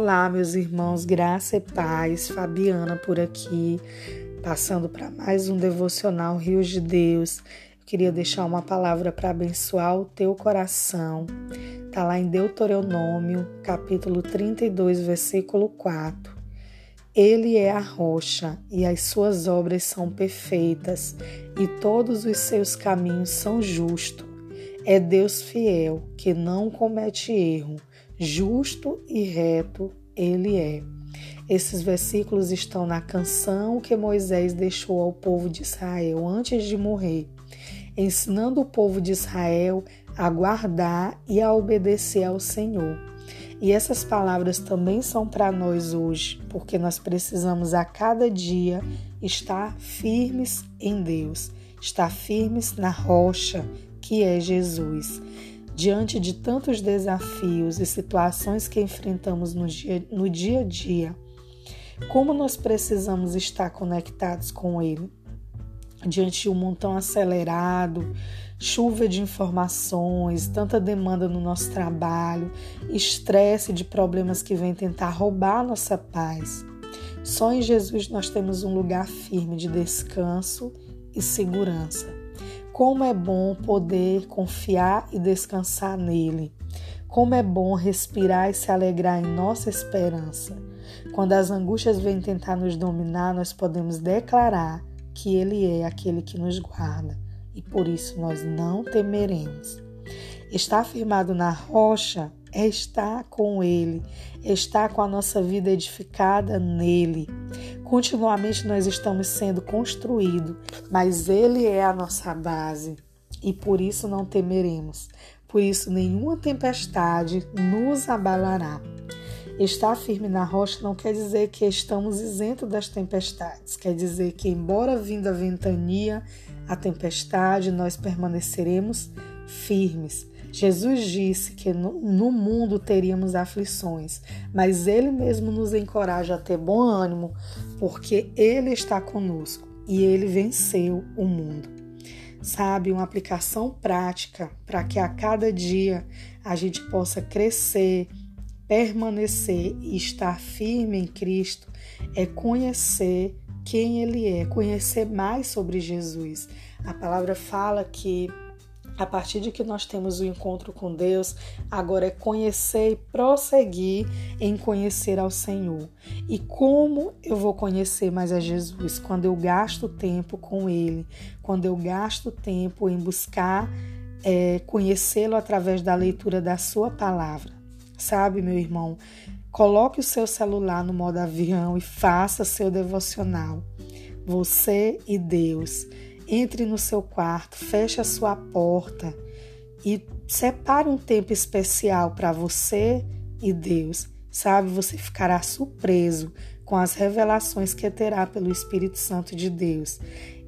Olá, meus irmãos, graça e paz. Fabiana por aqui, passando para mais um devocional Rios de Deus. Eu queria deixar uma palavra para abençoar o teu coração. Tá lá em Deuteronômio, capítulo 32, versículo 4. Ele é a rocha e as suas obras são perfeitas e todos os seus caminhos são justos. É Deus fiel que não comete erro justo e reto ele é. Esses versículos estão na canção que Moisés deixou ao povo de Israel antes de morrer, ensinando o povo de Israel a guardar e a obedecer ao Senhor. E essas palavras também são para nós hoje, porque nós precisamos a cada dia estar firmes em Deus, estar firmes na rocha que é Jesus diante de tantos desafios e situações que enfrentamos no dia, no dia a dia, como nós precisamos estar conectados com Ele? Diante de um montão acelerado, chuva de informações, tanta demanda no nosso trabalho, estresse de problemas que vêm tentar roubar nossa paz. Só em Jesus nós temos um lugar firme de descanso e segurança. Como é bom poder confiar e descansar nele. Como é bom respirar e se alegrar em nossa esperança. Quando as angústias vêm tentar nos dominar, nós podemos declarar que Ele é aquele que nos guarda e por isso nós não temeremos. Estar firmado na rocha é estar com Ele, é estar com a nossa vida edificada nele. Continuamente nós estamos sendo construídos, mas Ele é a nossa base e por isso não temeremos. Por isso, nenhuma tempestade nos abalará. Estar firme na rocha não quer dizer que estamos isentos das tempestades, quer dizer que, embora vinda a ventania, a tempestade, nós permaneceremos firmes Jesus disse que no mundo teríamos aflições, mas Ele mesmo nos encoraja a ter bom ânimo, porque Ele está conosco e Ele venceu o mundo. Sabe, uma aplicação prática para que a cada dia a gente possa crescer, permanecer e estar firme em Cristo é conhecer quem Ele é, conhecer mais sobre Jesus. A palavra fala que a partir de que nós temos o encontro com Deus, agora é conhecer e prosseguir em conhecer ao Senhor. E como eu vou conhecer mais a Jesus? Quando eu gasto tempo com Ele, quando eu gasto tempo em buscar é, conhecê-lo através da leitura da Sua palavra. Sabe, meu irmão, coloque o seu celular no modo avião e faça seu devocional. Você e Deus. Entre no seu quarto, feche a sua porta e separe um tempo especial para você e Deus. Sabe, você ficará surpreso com as revelações que terá pelo Espírito Santo de Deus.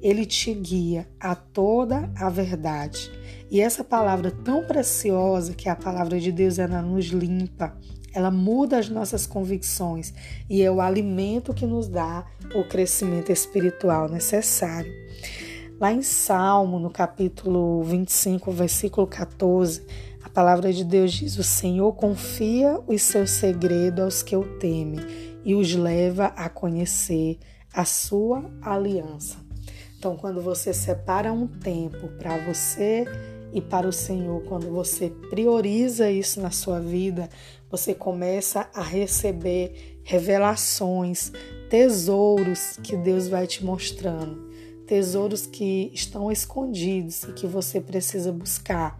Ele te guia a toda a verdade. E essa palavra tão preciosa, que é a palavra de Deus, ela nos limpa, ela muda as nossas convicções e é o alimento que nos dá o crescimento espiritual necessário. Lá em Salmo, no capítulo 25, versículo 14, a palavra de Deus diz: O Senhor confia os seus segredos aos que o temem e os leva a conhecer a sua aliança. Então, quando você separa um tempo para você e para o Senhor, quando você prioriza isso na sua vida, você começa a receber revelações, tesouros que Deus vai te mostrando tesouros que estão escondidos e que você precisa buscar.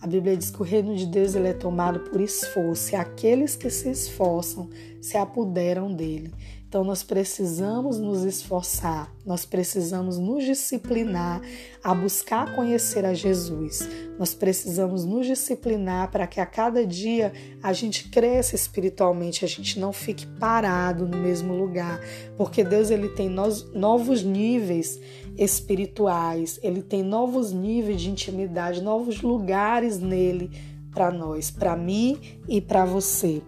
A Bíblia diz que o reino de Deus ele é tomado por esforço, e aqueles que se esforçam se apoderam dele. Então nós precisamos nos esforçar, nós precisamos nos disciplinar a buscar conhecer a Jesus. Nós precisamos nos disciplinar para que a cada dia a gente cresça espiritualmente, a gente não fique parado no mesmo lugar, porque Deus ele tem novos níveis espirituais, ele tem novos níveis de intimidade, novos lugares nele para nós, para mim e para você.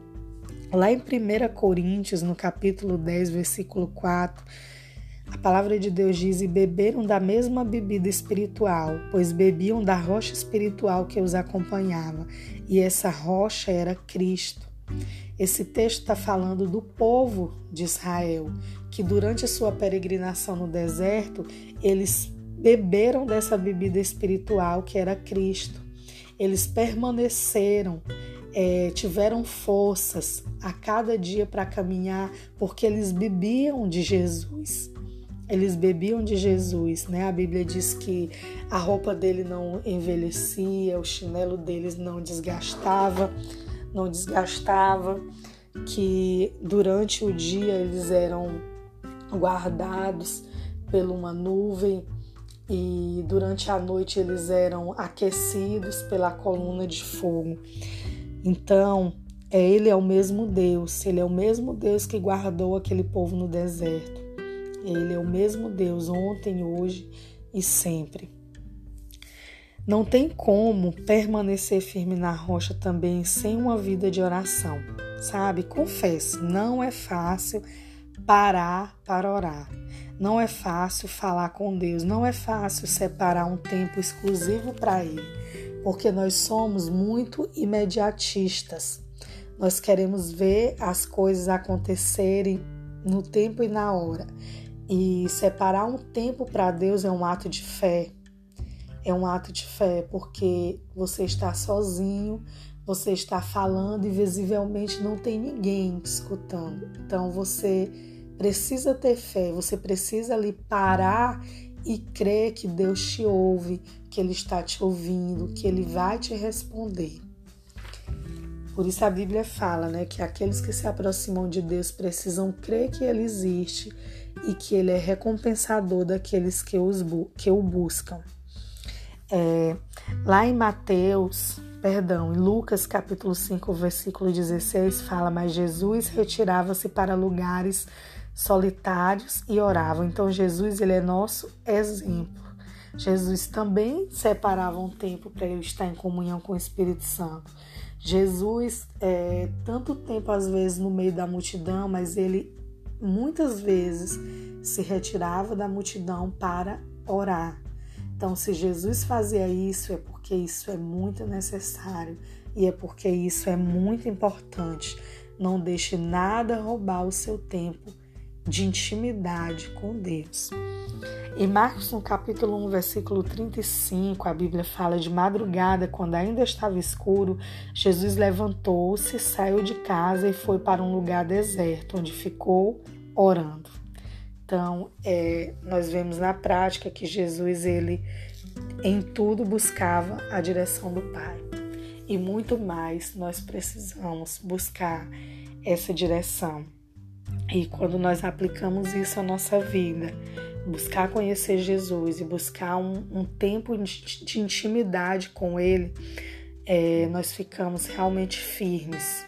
Lá em 1 Coríntios, no capítulo 10, versículo 4, a palavra de Deus diz: E beberam da mesma bebida espiritual, pois bebiam da rocha espiritual que os acompanhava, e essa rocha era Cristo. Esse texto está falando do povo de Israel, que durante a sua peregrinação no deserto, eles beberam dessa bebida espiritual que era Cristo. Eles permaneceram, é, tiveram forças a cada dia para caminhar, porque eles bebiam de Jesus. Eles bebiam de Jesus, né? A Bíblia diz que a roupa dele não envelhecia, o chinelo deles não desgastava não desgastava, que durante o dia eles eram guardados por uma nuvem e durante a noite eles eram aquecidos pela coluna de fogo. Então, é, ele é o mesmo Deus, ele é o mesmo Deus que guardou aquele povo no deserto. Ele é o mesmo Deus ontem, hoje e sempre. Não tem como permanecer firme na rocha também sem uma vida de oração, sabe? Confesso, não é fácil parar para orar. Não é fácil falar com Deus, não é fácil separar um tempo exclusivo para Ele, porque nós somos muito imediatistas. Nós queremos ver as coisas acontecerem no tempo e na hora. E separar um tempo para Deus é um ato de fé, é um ato de fé, porque você está sozinho, você está falando e visivelmente não tem ninguém escutando. Então você precisa ter fé, você precisa ali parar e crer que Deus te ouve, que Ele está te ouvindo, que Ele vai te responder. Por isso a Bíblia fala, né, que aqueles que se aproximam de Deus precisam crer que Ele existe e que Ele é recompensador daqueles que, os, que o buscam. É, lá em Mateus, perdão, em Lucas capítulo 5, versículo 16, fala: Mas Jesus retirava-se para lugares solitários e orava. Então, Jesus, ele é nosso exemplo. Jesus também separava um tempo para ele estar em comunhão com o Espírito Santo. Jesus, é, tanto tempo às vezes no meio da multidão, mas ele muitas vezes se retirava da multidão para orar. Então, se Jesus fazia isso, é porque isso é muito necessário e é porque isso é muito importante. Não deixe nada roubar o seu tempo de intimidade com Deus. Em Marcos, no capítulo 1, versículo 35, a Bíblia fala de madrugada, quando ainda estava escuro, Jesus levantou-se, saiu de casa e foi para um lugar deserto, onde ficou orando. Então, é, nós vemos na prática que Jesus, ele em tudo buscava a direção do Pai. E muito mais nós precisamos buscar essa direção. E quando nós aplicamos isso à nossa vida, buscar conhecer Jesus e buscar um, um tempo de intimidade com Ele, é, nós ficamos realmente firmes,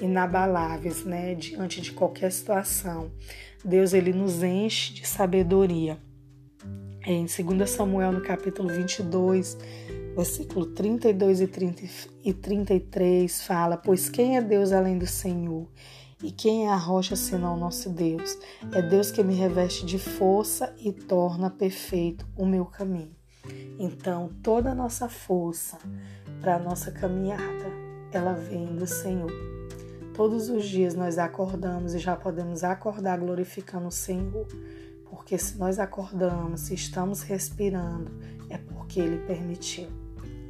inabaláveis, né, diante de qualquer situação. Deus ele nos enche de sabedoria. Em 2 Samuel, no capítulo 22, versículo 32 e, 30, e 33, fala: Pois quem é Deus além do Senhor? E quem é a rocha senão nosso Deus? É Deus que me reveste de força e torna perfeito o meu caminho. Então, toda a nossa força para a nossa caminhada, ela vem do Senhor. Todos os dias nós acordamos e já podemos acordar glorificando o Senhor, porque se nós acordamos, se estamos respirando, é porque Ele permitiu.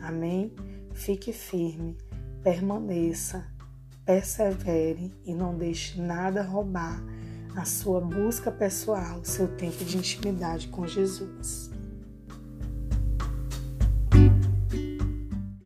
Amém? Fique firme, permaneça, persevere e não deixe nada roubar a sua busca pessoal, seu tempo de intimidade com Jesus.